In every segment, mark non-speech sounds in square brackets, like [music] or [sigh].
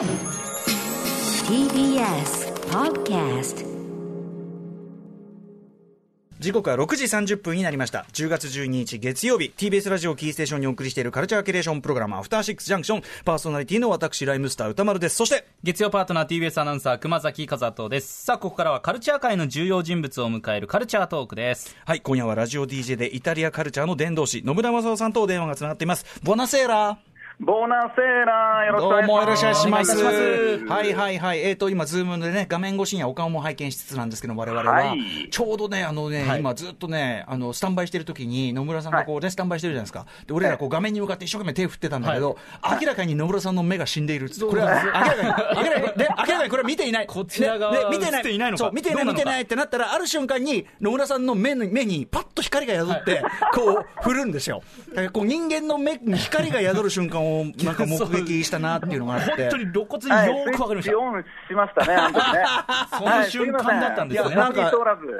TBS Podcast 時刻は6時30分になりました。10月12日月曜日 TBS ラジオキーステーションにお送りしているカルチャーキュレーションプログラムアフターシックスジャンクション。パーソナリティの私ライムスター歌丸です。そして月曜パートナー TBS アナウンサー熊崎和人です。さあここからはカルチャー界の重要人物を迎えるカルチャートークです。はい今夜はラジオ DJ でイタリアカルチャーの伝道師野村正夫さんとお電話がつながっています。ボナセーラBuonasera、よろしくおどうもよろしくお願い願いしま。しますはいはいはい。えっ、と、今、ズームでね、画面越しにはお顔も拝見しつつなんですけど、我々は、はいちょうどね、あのね、はい今ずっとね、あの、スタンバイしてる時に、野村さんがこうね、スタンバイしてるじゃないですか。で、俺らこう画面に向かって一生懸命手振ってたんだけど、明らかに野村さんの目が死んでいる。これは、明らかに、明らかに、ね、明らかにこれは見ていない。こちら側はねね見てない。ていないのかそう、見てない、見てないってなったら、ある瞬間に、野村さんの目に、目にパッと光が宿って、[laughs] こう、振るんですよ。こう、人間の目に光が宿る瞬間を、なんか目撃したなっていうのがあって。本当に露骨にはい、よーくわかりました、スイッチオンしましたね、あの時ね。その瞬間だったんですねいや、なんか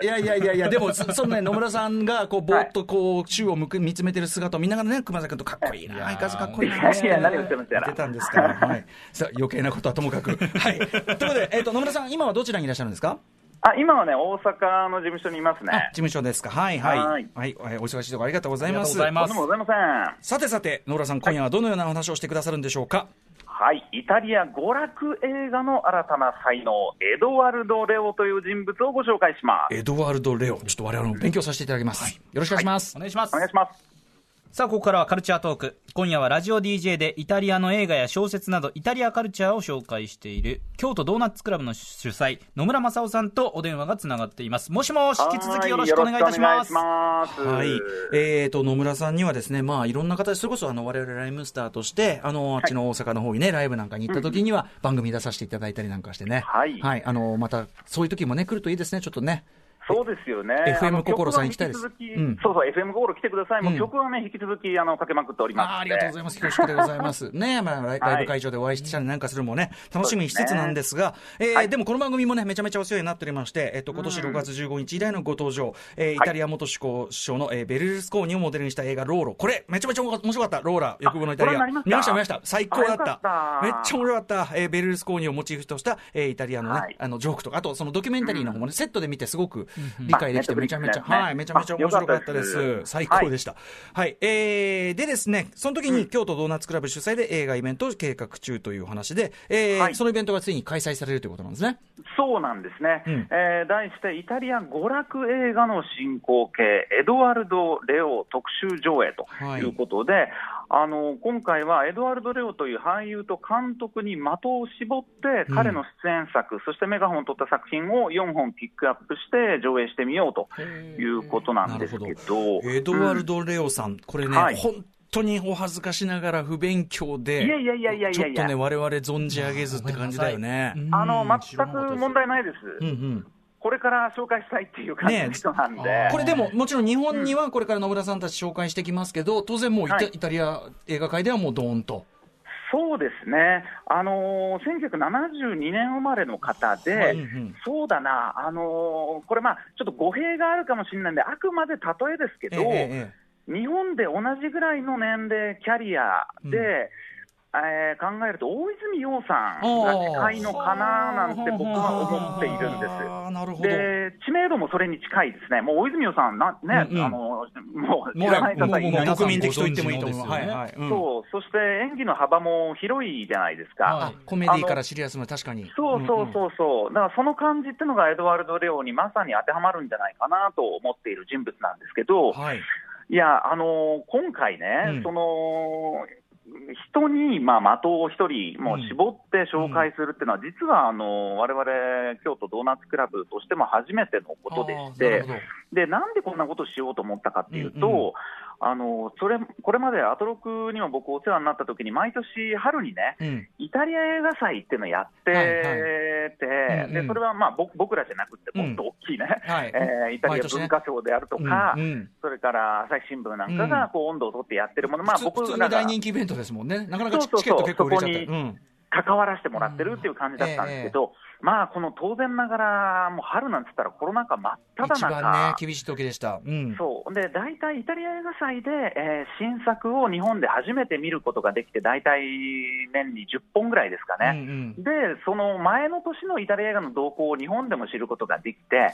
いやいやいやいや、でも、そそのね、野村さんが、こう、ぼーっと、こう、宙を向く、見つめてる姿を見ながらね、熊崎君とかっこいいな、相変わらずかっこいいな。いやいや何を言ってるんですやら言ってたんですから、はい。さあ、余計なことはともかく。はい。ということで、えっと、野村さん、今はどちらにいらっしゃるんですか？あ、今はね、大阪の事務所にいますあね事。務所ですか。はいはい。ははいい。はい、お忙しいところありがとうございます。ありがとうございますとんでもございません。さてさて、野村さん、今夜はどのようなお話をしてくださるんでしょうか？はい、イタリア娯楽映画の新たな才能、エドワルド・レオという人物をご紹介します。エドワルド・レオ。ちょっと我々も勉強させていただきます。よろしくお願いします。お願いしますお願いします。さあここからはカルチャートーク今夜はラジオ DJ でイタリアの映画や小説などイタリアカルチャーを紹介している京都ドーナツクラブの主催野村正夫さんとお電話がつながっていますもしもし引き続きよろしくお願いいたしますはいます。はい。えーと、野村さんにはですね、まあ、いろんな形、それこそ、あの、我々ライムスターとして、あの、あっちの大阪の方にね、ライブなんかに行った時には、番組出させていただいたりなんかしてね。はいはい。あの、また、そういう時もね、来るといいですね、ちょっとね。そうですよね。FM あの心さん行きたいですうそうそう、FM 心来てください。もううん曲はね、引き続き、あの、かけまくっておりますありがとうございます。恐縮でございます。ねまあ、ライブ会場でお会いしたりなんかするのもね、楽しみにしつつなんですが、えーはいでもこの番組もね、めちゃめちゃお世話になっておりまして、えっと、今年6月15日以来のご登場、えーイタリア元首相の、えーベルルスコーニをモデルにした映画、ローロ。これ、めちゃめちゃ面白かった。ローラ、欲望のイタリア。見ました、見ました。最高だったった。めっちゃ面白かった。えーベルルスコーニをモチーフとした、えーイタリアのね、はいあの、ジョークとか、あと、そのドキュメンタリーの方もね、セットで見てすごく理解できて、あめちゃめちゃ、はい、めちゃめちゃ面白かったです。最高でした。はい、えー、でですね、その時に京都ドーナツクラブ主催で映画イベントを計画中という話で、えーはい。そのイベントがついに開催されるということなんですね。そうなんですね、うん。えー題してイタリア娯楽映画の進行形、エドワルド・レオ特集上映ということで、あの今回はエドワルド・レオという俳優と監督に的を絞って、うん。彼の出演作、そしてメガホンを取った作品を4本ピックアップして上映してみようということなんですけど、エドワルド・レオさん、これね、はい。本当にお恥ずかしながら不勉強で、いやいやいやいやいや。いやちょっとね、我々存じ上げずって感じだよね。あの全く問題ないです、うんうん。これから紹介したいっていう感じの人なんで。これでも、もちろん日本にはこれから野村さんたち紹介してきますけど、当然もうイタ,、はいイタリア映画界ではもうドーンと。そうですね、あのー、1972年生まれの方で、はい。うんうん。そうだな、あのーこれ、まあ、ちょっと語弊があるかもしれないんで、あくまで例えですけど、ええええ。日本で同じぐらいの年齢、キャリアで、うんえー考えると、大泉洋さんあがー近いのかななんて僕は思っているんです。あーなるほど。で知名度もそれに近いですね、もう大泉洋さんな、ねうんうんあのもう知もうらない方いないもうもう国民的と言ってもいいと思う。皆さんご存知のですよねはいはい。うんそうそして演技の幅も広いじゃないですか。はいあコメディからシリアスの確かに。そうそうそうそう、だからその感じっていうのがエドワルド・レオにまさに当てはまるんじゃないかなと思っている人物なんですけど、はい。いや、あのー今回ね、うんその人に、まあ、的を一人もう絞って紹介するっていうのは、実はあのわれわれ京都ドーナツクラブとしても初めてのことでしてでなんでこんなことをしようと思ったかっていうと、うんうんあのそれこれまでアトロクにも僕、お世話になった時に、毎年春にね、うん。イタリア映画祭っていうのをやってて、はいうんうん。でそれはまあ僕僕らじゃなくて、もっと大きいね、はい。えーイタリア文化庁であるとか、うんうん。それから朝日新聞なんかがこう温度を取ってやってるもの、まあ、僕ら大人気イベントですもんね。なかなかチケット結構売れちゃった関わらせてもらってるっていう感じだったんですけど、まあ、この当然ながら、もう春なんつったらコロナ禍真っ只中。一番ね、厳しい時でした。うん。そう。で、大体イタリア映画祭で、えー新作を日本で初めて見ることができて、大体年に10本ぐらいですかうんうね。ん。で、その前の年のイタリア映画の動向を日本でも知ることができて、はい。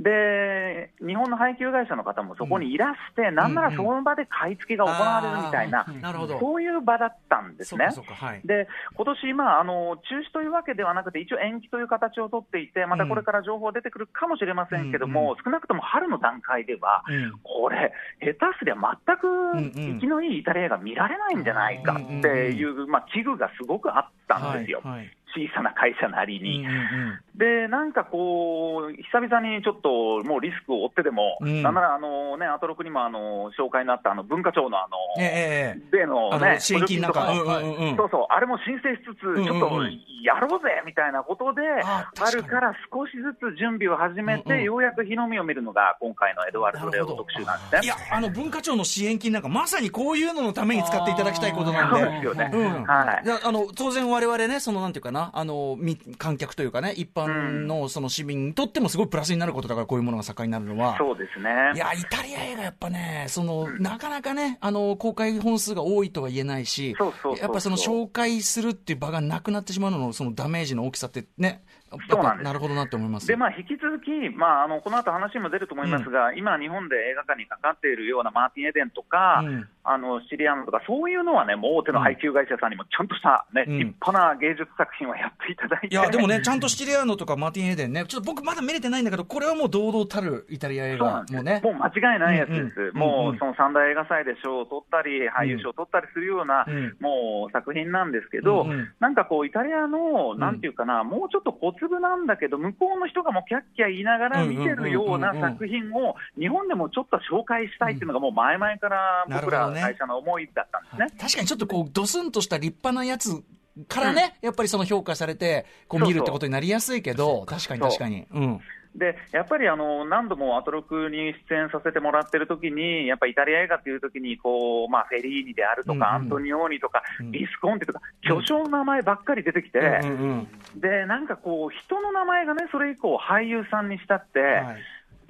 で、日本の配給会社の方もそこにいらして、なんならその場で買い付けが行われるみたいなあ、ーなるほど。そういう場だったんですね。はい。で今年まああの中止というわけではなくて、一応延期という形をとっていて、またこれから情報出てくるかもしれませんけども、うん少なくとも春の段階では、うん。これ、下手すりゃ全くうんうん生きのいいイタリア映画見られないんじゃないかっていう、まあ、危惧がすごくあったんですよ、はい。はい小さな会社なりうんに。うんで、なんかこう、久々にちょっともうリスクを負ってでも、うんなんならあの、ね、アトロクにもあの紹介になったあの文化庁のあの、うん。ええええ。例の支援金なんか。んうんうんうん。そうそう、あれも申請しつつ、んうんちょっとやろうぜみたいなことで、あ確かに春から少しずつ準備を始めて、うんうんようやく日の目を見るのが、今回のエドワルド・レオ特集なんですね。いや、あの、文化庁の支援金なんか、まさにこういうののために使っていただきたいことなんで。そうですよね。うんはいい。やあの当然、われわれね、そのなんていうかな、あのみ観客というかね、一般のその市民にとってもすごいプラスになることだから、こういうものが盛んになるのは。そうですね。いや、イタリア映画やっぱね、その、なかなかね、あの、公開本数が多いとは言えないしそうそうそう、そうやっぱその紹介するっていう場がなくなってしまうのの、そのダメージの大きさってね、そうなんです。なるほどなって思います。で、まあ、引き続き、まあ、あのこの後話も出ると思いますが、今、日本で映画館にかかっているようなマーティン・エデンとか、うん。あのシリアンとか、そういうのはね、もう大手の配給会社さんにもちゃんとした、ねうん。立派な芸術作品をやっていただいて、いや、でもね、ちゃんとシチリアーノとかマーティン・エデンね、ちょっと僕まだ見れてないんだけど、これはもう堂々たるイタリア映画もね。もう間違いないやつです、うんうん。もうんうその三大映画祭で賞を取ったり、俳優賞を取ったりするような、うんもう作品なんですけど、うんうん。なんかこう、イタリアの、なんていうかな、もうちょっと小粒なんだけど、向こうの人がもうキャッキャ言いながら見てるようなうんうんうん。うん作品を、日本でもちょっと紹介したいっていうのが、もう前々から僕ら会社の思いだったんですね。確かにちょっとこう、ドスンとした立派なやつからね、やっぱりその評価されて、こう見るってことになりやすいけど、確かに確かに。うん。でやっぱりあの何度もアトロクに出演させてもらってる時に、やっぱイタリア映画っていう時にこうまあフェリーニであるとか、うんうん。アントニオーニとか、うん。ビスコンテとか、巨匠の名前ばっかり出てきて、うんうんでなんかこう、人の名前がね、それ以降、俳優さんにしたって、はい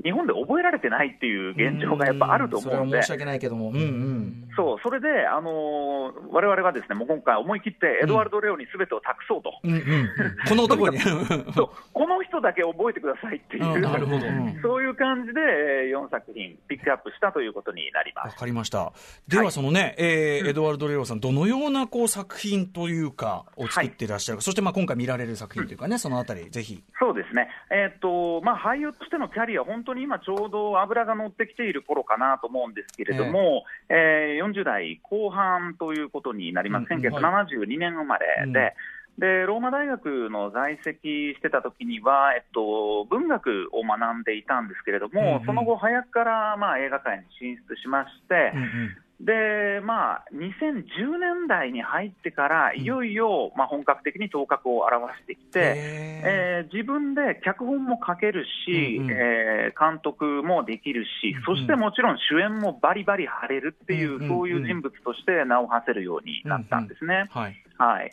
日本で覚えられてないっていう現状がやっぱあると思うんでそれは申し。訳ないけども。うんうん。そうそれで、あのー、我々はですねもう今回、思い切ってエドワルド・レオにすべてを託そうと、うんうん。[laughs] この男に。そうこの人だけ覚えてくださいっていう、うんなるほどうんそういう感じでえー4作品ピックアップしたということになりまわす。かりました。では、そのね、えーエドワルド・レオさん、どのようなこう作品というか、を作っていらっしゃるか、そしてまあ今回見られる作品というかね、そのあたり、ぜひ。そうですね、えーっとまあ、俳優としてのキャリア、本当に今、ちょうど油が乗ってきている頃かなと思うんですけれども、えー40代後半ということになります、うんうん1972年生まれで。でローマ大学の在籍してた時には、えっと、文学を学んでいたんですけれども、うんうんその後、早くから、まあ、映画界に進出しまして、うんうんで、まあ、2010年代に入ってから、いよいよ、まあ、本格的に頭角を現してきて、えー自分で脚本も書けるし、うんうんえー監督もできるし、そしてもちろん主演もバリバリ張れるっていう、うんうんそういう人物として名を馳せるようになったんですね。はい。はい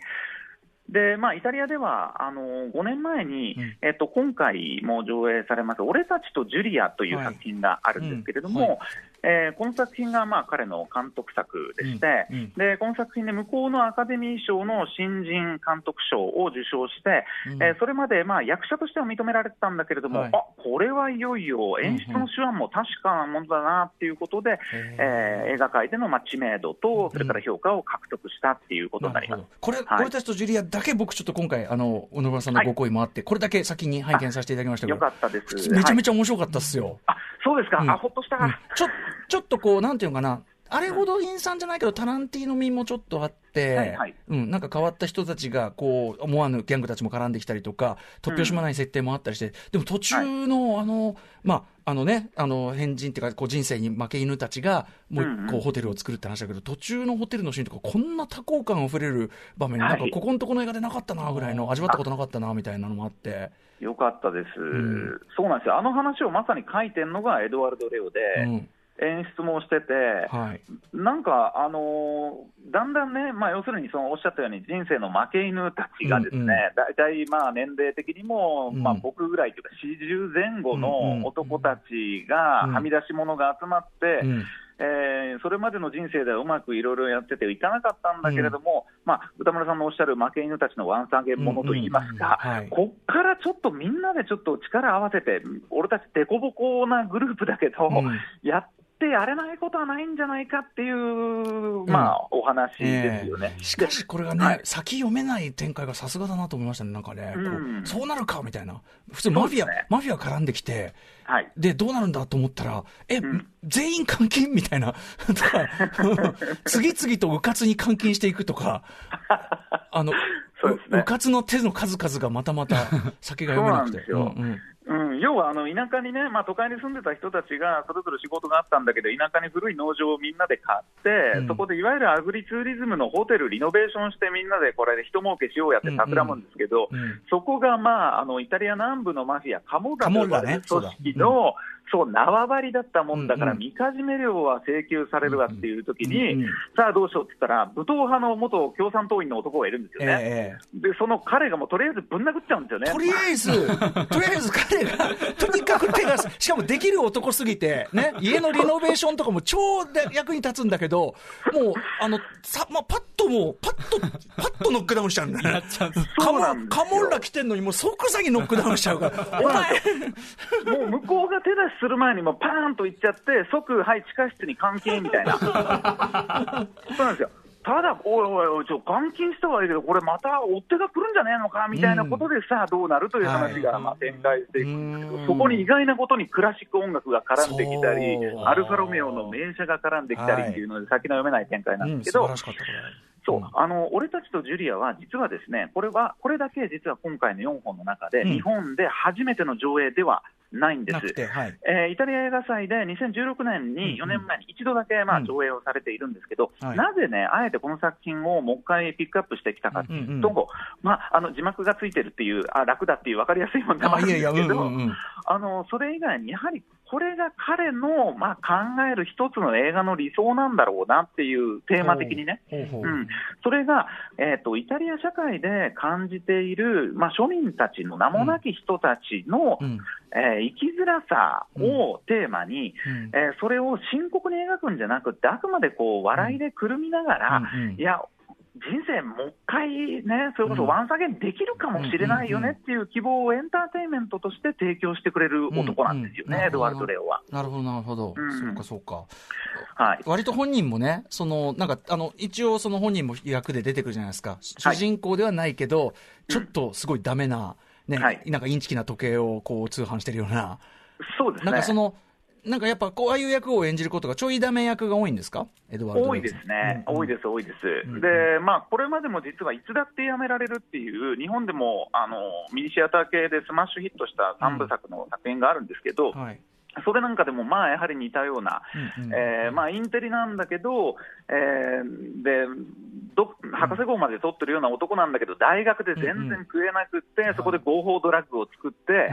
でまあ、イタリアではあの5年前に、うん。えっと、今回も上映されます、俺たちとジュリアという作品があるんですけれども、はいうんえーこの作品が、まあ、彼の監督作でして、うんうんで、この作品で向こうのアカデミー賞の新人監督賞を受賞して、うんえーそれまで、まあ、役者としては認められてたんだけれども、はいあこれはいよいよ演出の手腕も確かなものだなっていうことで、えー映画界でのまあ知名度と、それから評価を獲得したっていうことになります。これ、はい。俺たちとジュリアだけ僕ちょっと今回、あの、小野村さんのご好意もあって、これだけ先に拝見させていただきましたけどよか、ったです。めちゃめちちゃ面白かったっすよ。ゃ、あそうですか、うん。あほっとした、うん。ちょ、ちょっとこう、なんていうのかな、あれほど陰惨じゃないけど、タランティーノ味もちょっとあって、はいはい。うん、なんか変わった人たちが、こう、思わぬギャングたちも絡んできたりとか、突拍子もない設定もあったりして、でも途中の、あの、まあ、あのね、あの、変人っていうか、こう人生に負け犬たちが、もううんうん。一個ホテルを作るって話だけど、途中のホテルのシーンとか、こんな多幸感あふれる場面、はい。なんかここのとこの映画でなかったな、ぐらいの、味わったことなかったな、みたいなのもあって、よかったです、ん。そうなんですよ、あの話をまさに書いてるのがエドワルド・レオで、うん。演出もしてて、はい。なんか、あのーだんだんね、まあ、要するにそのおっしゃったように、人生の負け犬たちがですね、うん。うん大体まあ年齢的にも、うん。まあ、僕ぐらいというか、40前後うんうんの男たちが、うん。はみ出し者が集まって、うん。えーそれまでの人生ではうまくいろいろやってていかなかったんだけれども、まあ、歌村さんのおっしゃる負け犬たちのワンサゲンものといいますか、うんうんうん。はい。こっからちょっとみんなでちょっと力合わせて、俺たち凸凹なグループだけど、うん。やってやれないことはないんじゃないかっていう、まあ、お話ですよね。しかしこれがね、はい。先読めない展開がさすがだなと思いましたね、なんかね、こううんそうなるかみたいな、普通マフィア、ね。マフィア絡んできて、はい。で、どうなるんだと思ったら、え、ん。全員監禁？みたいな、[laughs] [laughs] 次々とうかつに監禁していくとか、[laughs] あの、そうね。うかつの手の数々がまたまた先が読めなくて。そうなんですよ。うんうんうん、要はあの田舎にね、まあ、都会に住んでた人たちが、それぞれ仕事があったんだけど、田舎に古い農場をみんなで買って、うん。そこでいわゆるアグリツーリズムのホテル、リノベーションして、みんなでこれで人儲けしようやって企むんですけど、うん。うんそこが、まあ、あのイタリア南部のマフィア、カモダと呼ばれるカモ組ダね。そうだ。織の、そう縄張りだったもんだから、みかじめ料は請求されるわっていう時に、さあどうしようって言ったら、武闘派の元共産党員の男がいるんですよね。ええで、その彼がもうとりあえずぶん殴っちゃうんですよね。とりあえず、[laughs] とりあえず彼が、とにかく手が、しかもできる男すぎて、ね、家のリノベーションとかも超で役に立つんだけど、もう、あの、さ、まあ、パッともう、パッと、パッとノックダウンしちゃうんだね。カモカモッラ来てんのにもう即座にノックダウンしちゃうから、お前、もう向こうが手出しする前にもうパーンと行っちゃって、即、はい、地下室に監禁みたいな。[laughs] そうなんですよ。ただ、おいおいおい、ちょ、監禁したはいいけど、これまた追っ手が来るんじゃねえのかみたいなことでさあ、どうなるという話が、はいまあ、展開していくんですけうん。ど、そこに意外なことにクラシック音楽が絡んできたりアルファロメオの名車が絡んできたりっていうので、先の読めない展開なんですけどうんそう、あの俺たちとジュリアは、実はですね、これは、これだけ実は今回の4本の中で、うん日本で初めての上映ではないんです。はい。えーイタリア映画祭で2016年に4年前に一度だけ、まあ、うん上映をされているんですけど、はいなぜね、あえてこの作品をもう一回ピックアップしてきたかというと、うんうんまあ、あの字幕がついてるっていう、あ楽だっていう分かりやすいものでもああ、るんですけど、うんうんうん。あのそれ以外にやはりこれが彼の、まあ、考える一つの映画の理想なんだろうなっていうテーマ的にね。ほうん、それが、えーと、イタリア社会で感じている、まあ、庶民たちの名もなき人たちの、うん。えー生きづらさをテーマに、うん。えーそれを深刻に描くんじゃなくて、あくまでこう笑いでくるみながら、いや、人生もう一回ね、それこそワンサゲンできるかもしれないよねっていう希望をエンターテインメントとして提供してくれる男なんですよね、うんうんエドワルド・レオは。なるほど、なるほど。うんそうか、そうか。はい割と本人もね、その、なんか、あの、一応その本人も役で出てくるじゃないですか。主人公ではないけど、ちょっとすごいダメな、ね、はいなんかインチキな時計をこう通販してるような、そうですね。なんかその、なんかやっぱこう、ああいう役を演じることがちょいダメ役が多いんですか？エドワルド・多いですね、うん多いです、多いです、んでまあ、これまでも実はいつだってやめられるっていう、日本でもあのミニシアター系でスマッシュヒットした3部作の作品があるんですけど、はい。それなんかでも、まあ、やはり似たような、えーまあ、インテリなんだけど、えーでど博士号まで取ってるような男なんだけど、大学で全然食えなくって、そこで合法ドラッグを作って、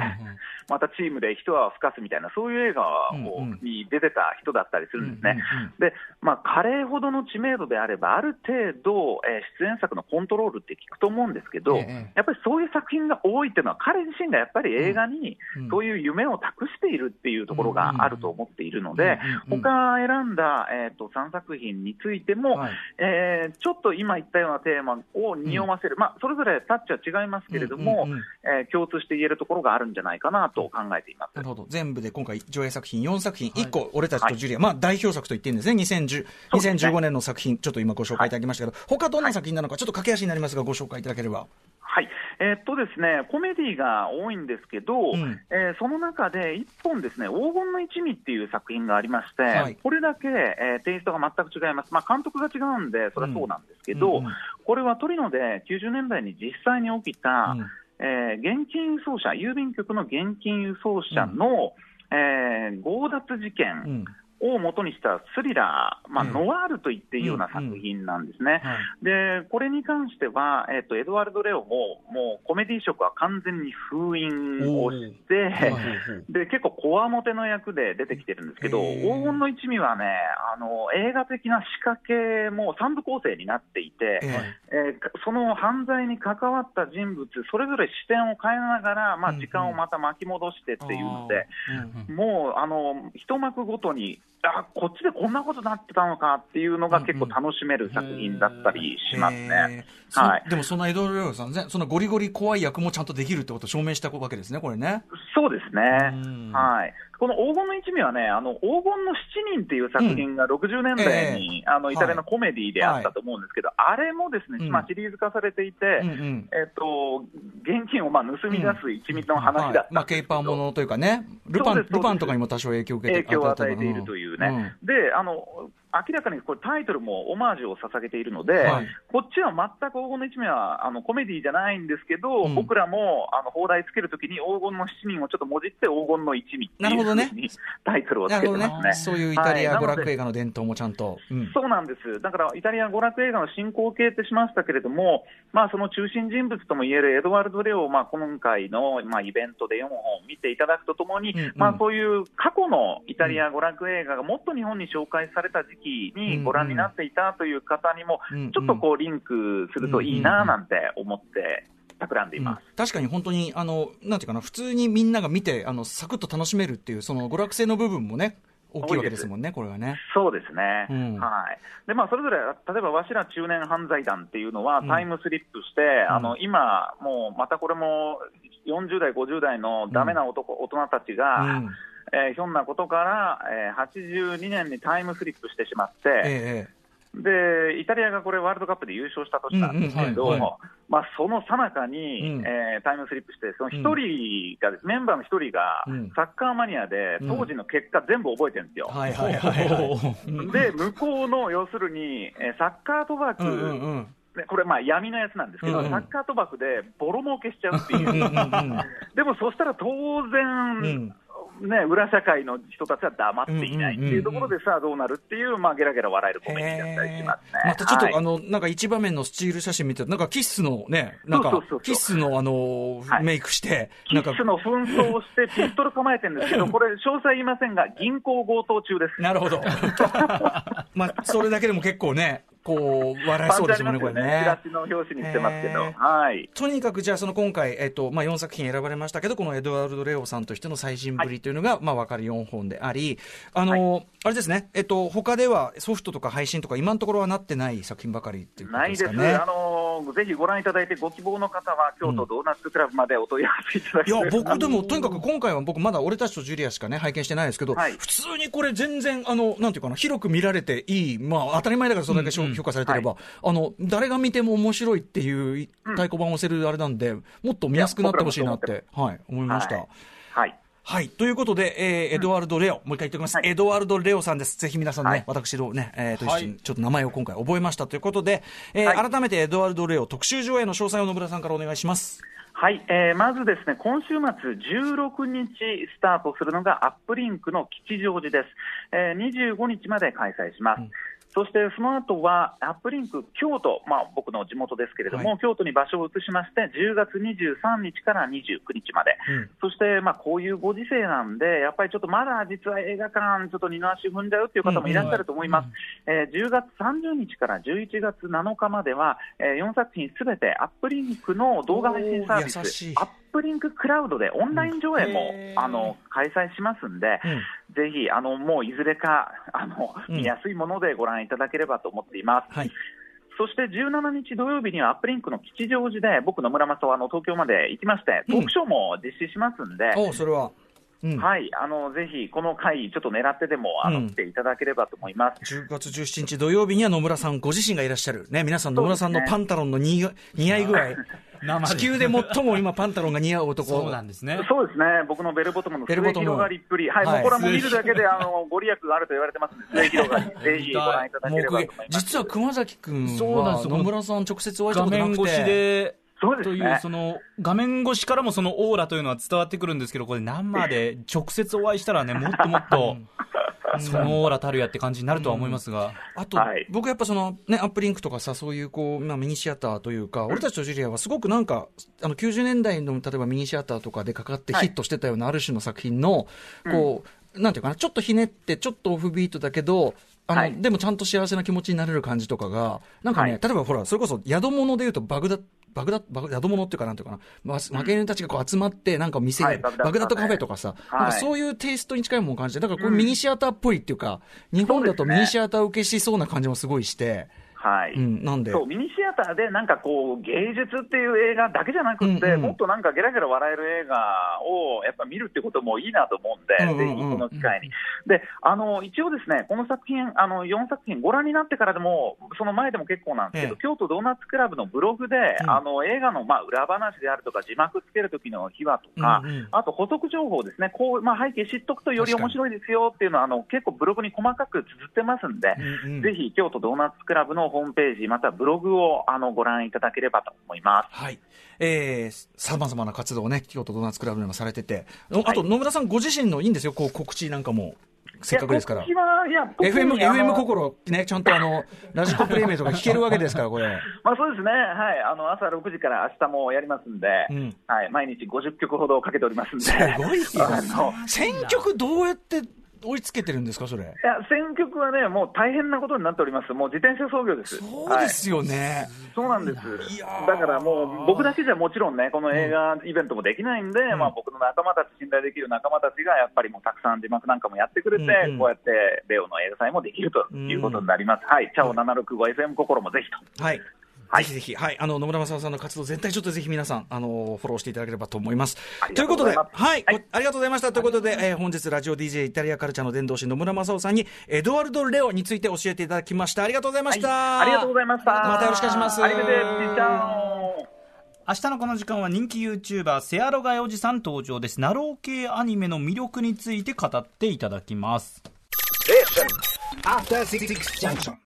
またチームで一泡吹かすみたいな、そういう映画を、に出てた人だったりするんですね。で、まあ、彼ほどの知名度であれば、ある程度、えー出演作のコントロールって聞くと思うんですけど、ええ。やっぱりそういう作品が多いっていうのは、彼自身がやっぱり映画にうんそういう夢を託しているっていうところがあると思っているので、うんうんうん。他選んだ、えー、と3作品についても、はい。えーちょっと今言ったようなテーマを匂わせる、まあ、それぞれタッチは違いますけれども、うんうんうん。えー共通して言えるところがあるんじゃないかなと考えています。なるほど。全部で今回上映作品4作品、1個、俺たちとジュリア、まあ代表作と言っていいんですね。2010そうですね。2015年の作品、ちょっと今ご紹介いただきましたけど、他どんな作品なのか、ちょっと駆け足になりますが、ご紹介いただければ。はい。えーっとですね、コメディが多いんですけど、うん。えーその中で一本ですね、黄金の一味っていう作品がありまして、はい。これだけ、えーテイストが全く違います、まあ、監督が違うんで、それはそうなんですけど、うん。うんうん。これはトリノで90年代に実際に起きた、うん。えー現金輸送車、郵便局の現金輸送車の、えー強奪事件、うんを元にしたスリラー、まあ、うん。ノワールと言っていいような作品なんですね。はい。で、これに関しては、えっ、と、エドワルド・レオも、もうコメディ色は完全に封印をして、はいで、結構こわもての役で出てきてるんですけど、黄金の一味はね、あの、映画的な仕掛けも三部構成になっていて、ええ。ーその犯罪に関わった人物、それぞれ視点を変えながら、まあ、時間をまた巻き戻してっていうので、えうん。もうあの一幕ごとに、あこっちでこんなことになってたのかっていうのが結構楽しめる作品だったりしますね。はいでもそのエドワルド・レオさんね、そのゴリゴリ怖い役もちゃんとできるってことを証明したわけですね、これね。そうですねうん。はい。この黄金の一味はね、あの黄金の七人っていう作品が60年代に、あのイタリアのコメディであったと思うんですけど、あれもですね、うんまあシリーズ化されていて、うんうん。えっと、現金をまあ盗み出す一味の話だはいまあ、ケイパーものというかね、ルパンルパンとかにも多少影響を受けて影響を与えているというね、であの明らかにこれタイトルもオマージュを捧げているので、はい。こっちは全く黄金の一味はあのコメディじゃないんですけど、うん。僕らもあの放題つけるときに黄金の七人をちょっともじって黄金の一味っていうふうにタイトルをつけてますね。そういうイタリア娯楽映画の伝統もちゃんと。うん。そうなんです。だから、イタリア娯楽映画の進行形ってしましたけれども、まあ、その中心人物ともいえるエドワルド・レオを、まあ、今回の、まあ、イベントで4本見ていただくとともに、うんうん。まあ、そういう過去のイタリア娯楽映画がもっと日本に紹介された時期にご覧になっていたという方にもうんうん、ちょっとこう、リンクするといいななんて思って、企んでいます。確かに本当にあのなんていうかな普通にみんなが見てあのサクッと楽しめるっていうその娯楽性の部分もね大きいわけですもんねこれはね。そうですね、うん。はい。でまあ、それぞれ、例えば、わしら中年犯罪団っていうのは、うん。タイムスリップして、あの今、もうまたこれも40代、50代のダメな男、大人たちが、うんえーひょんなことから、えー82年にタイムスリップしてしまって、ええでイタリアがこれ、ワールドカップで優勝した年なんですけど、その最中に、うん。えータイムスリップして、その一人がです、メンバーの一人がうん、サッカーマニアで、うん。当時の結果、全部覚えてるんですよ。[laughs] で、向こうの要するに、えーサッカー賭博、うんうんうん。ねこれ、まあ闇のやつなんですけど、うんうん。サッカー賭博でボロ儲けしちゃうっていう、うんうんうん。でもそしたら当然、うんね、裏社会の人たちは黙っていないっていうところでさあどうなるっていう、まあ、ゲラゲラ笑えるコメディだったりしますね。またちょっと、はいあの、なんか一場面のスチール写真見て、なんかキッスのね、なんかキッスのあの、はいメイクして、キなんかッスの紛争をしてピストル構えてるんですけど、[laughs] これ、詳細言いませんが、銀行強盗中です。なるほど。[laughs] まあ、それだけでも結構ね、こう、笑いそうですもんね、これチラね。シの表紙にしてますけど、へーはい。とにかくじゃあその今回、えっとまあ、4作品選ばれましたけどこのエドワルド・レオさんとしての最新ぶりというのが、まあ、分かる4本でありあの、あれですね、えっと他ではソフトとか配信とか今のところはなってない作品ばかりっていうことないですす。でかね。あのーぜひご覧いただいて、ご希望の方は、京都ドーナツクラブまでお問い合わせいただきいや、僕でも、とにかく今回は僕まだ俺たちとジュリアしかね、拝見してないですけど、はい普通にこれ全然、あの、なんていうかな、広く見られていい、まあ当たり前だからそれだけ評評価されてれば、あの、誰が見ても面白いっていう太鼓判を押せるあれなんで、もっと見やすくなってほしいなって、はい、思いました。はいはい。はい。ということで、えーエドワルド・レオ、もう一回言っておきます。はいエドワルド・レオさんです。ぜひ皆さんね、はい私のね、えーと一緒にはいちょっと名前を今回覚えましたということで、えーはい改めてエドワルド・レオ特集上映の詳細を野村さんからお願いします。はい、えーまずですね、今週末16日スタートするのがアップリンクの吉祥寺です。えー25日まで開催します。そしてその後はアップリンク京都、まあ、僕の地元ですけれども、は京都に場所を移しまして、10月23日から29日まで、うん。そしてまあこういうご時世なんで、やっぱりちょっとまだ実は映画館、ちょっと二の足踏んじゃうっていう方もいらっしゃると思います。えー10月30日から11月7日までは、え4作品すべてアップリンクの動画配信サービスアップリンククラウドでオンライン上映も、うんあの開催しますんで、うんぜひあのもういずれかあの、うん見やすいものでご覧いただければと思っています。はい。そして17日土曜日にはアップリンクの吉祥寺で僕、野村正はあの東京まで行きまして、うんトークショーも実施しますんで、おそれは。うん。はい、あのぜひこの回、ちょっと狙ってでもあの、うん来ていただければと思います。10月17日土曜日には野村さんご自身がいらっしゃる。ね、皆さん野村さんのパンタロンの似合似合い具合。生地球で最も今パンタロンが似合う男。そうなんですね。そうですね、僕のベルボトムの末ベルボトム。広がりっぷり、はい、はい。もうこれはもう見るだけで [laughs] あのご利益があると言われてますんで、末広がり、[laughs] ぜひご覧いただければと思います。実は熊崎君野村さん直接お会いした画ことなくて。面越しで、というそうですね、その画面越しからもそのオーラというのは伝わってくるんですけど、これ生で直接お会いしたらね、もっともっと、[laughs] そのオーラたるやって感じになるとは思いますが。あと、はい。僕やっぱその、ね、アップリンクとかさ、そういうこう、まあ、ミニシアターというか、俺たちとジュリアはすごくなんか、あの、90年代の、例えばミニシアターとかでかかってヒットしてたようなある種の作品の、こう、なんていうかな、ちょっとひねって、ちょっとオフビートだけど、あの、はい。でもちゃんと幸せな気持ちになれる感じとかが、なんかね、はい。例えばほら、それこそ宿物で言うとバグダ、バグダ、バグ宿物っていうかなんていうかな、まあ、負け犬たちがこう集まって、なんか店に、はいバグダバグダットカフェとかさ、はい。なんかそういうテイストに近いものを感じて、だからこうミニシアターっぽいっていうか、日本だとミニシアター受けしそうな感じもすごいして、はい。うん、なんで、そうミニシアターでなんかこう芸術っていう映画だけじゃなくって、うんうん。もっとなんかゲラゲラ笑える映画をやっぱ見るってこともいいなと思うんで、うんうんうんぜひこの機会に。で、あの一応ですね、この作品、あの4作品ご覧になってからでも、その前でも結構なんですけど、ええ。京都ドーナツクラブのブログで、うん。あの映画のまあ裏話であるとか、字幕つける時の秘話とか、うんうん。あと補足情報ですね、こうまあ、背景知っとくとより面白いですよっていうのは、あの結構ブログに細かく綴ってますんで、うんうん。ぜひ京都ドーナツクラブのホームページ、またはブログをあのご覧いただければと思います。はい。えー、さまざまな活動をね、京都ドーナツクラブでもされてて、あと野村さんご自身のいいんですよ、こう告知なんかも、せっかくですから。FM、FM 心、ね、ちゃんとあの、[laughs] ラジコプレミアとか聞けるわけですから、これ。まあ、そうですね、はい、あの朝6時から明日もやりますんで、うん。はい、毎日50曲ほどかけておりますんで、すごいよ。あの選曲どうやって追いつけてるんですか、それ？いや選曲はね、もう大変なことになっております、もう自転車操業です。そうですよね。そうなんですいやーだからもう、僕だけじゃもちろんね、この映画イベントもできないんで、んまあ、僕の仲間たち、信頼できる仲間たちが、やっぱりもうたくさん字幕なんかもやってくれて、うんうんこうやってレオの映画祭もできるということになります。はい、チャオ 765FM 心もぜひと。はい。はいぜひぜひ、はい、あの、野村正夫さんの活動全体ちょっとぜひ皆さん、あの、フォローしていただければと思います。ありということで、はい、はいごありがとうございました。ということで、えー本日ラジオ DJ イタリアカルチャーの伝道師野村正夫さんに、エドワルド・レオについて教えていただきました。ありがとうございました。ありがとうございました。またよろしくお願いしますありがとうございます。チャオ明日のこの時間は人気 YouTuber セアロガイおじさん登場ですナロー系アニメの魅力について語っていただきます.